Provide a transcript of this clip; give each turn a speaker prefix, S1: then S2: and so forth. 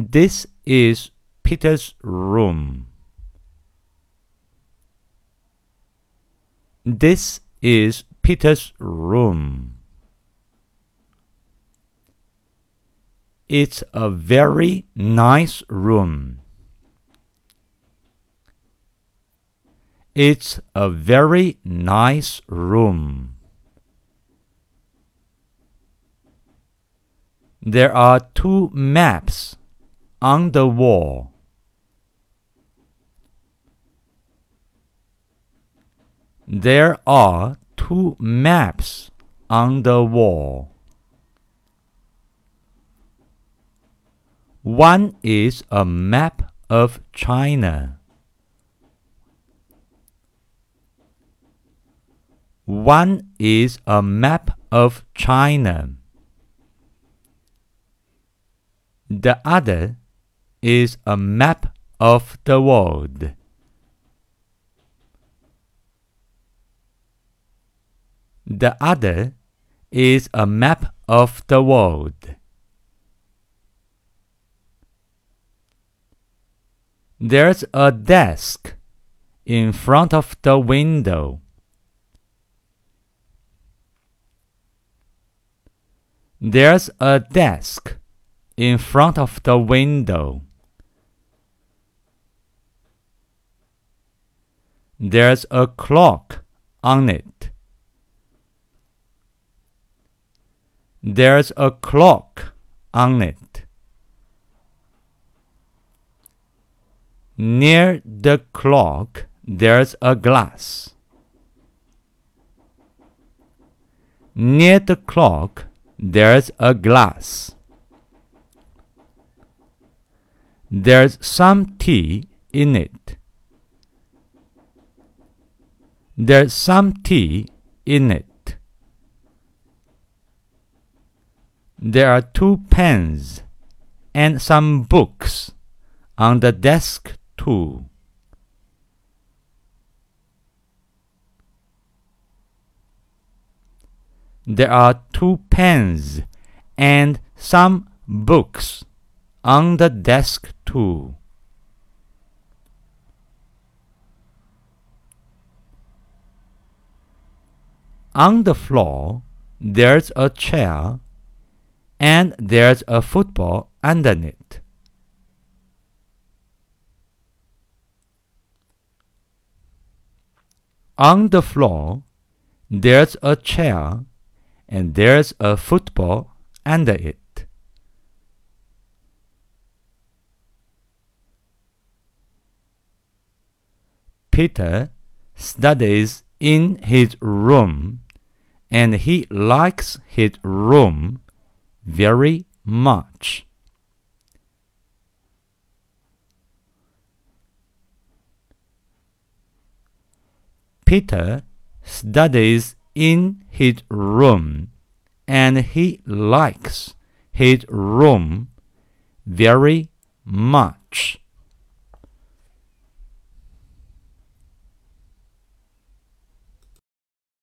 S1: This is Peter's room. This is Peter's room. It's a very nice room. It's a very nice room. There are two maps on the wall. There are two maps on the wall. One is a map of China. One is a map of China. The other is a map of the world. The other is a map of the world. There's a desk in front of the window. There's a desk in front of the window. There's a clock on it. There's a clock on it. Near the clock, there's a glass. Near the clock, there's a glass. There's some tea in it. There's some tea in it. There are two pens and some books on the desk too. There are two pens and some books on the desk too. On the floor, there's a chair and there's a football underneath. On the floor, there's a chair and there's a football under it. Peter studies in his room and he likes his room very much. Peter studies in his room and he likes his room very much.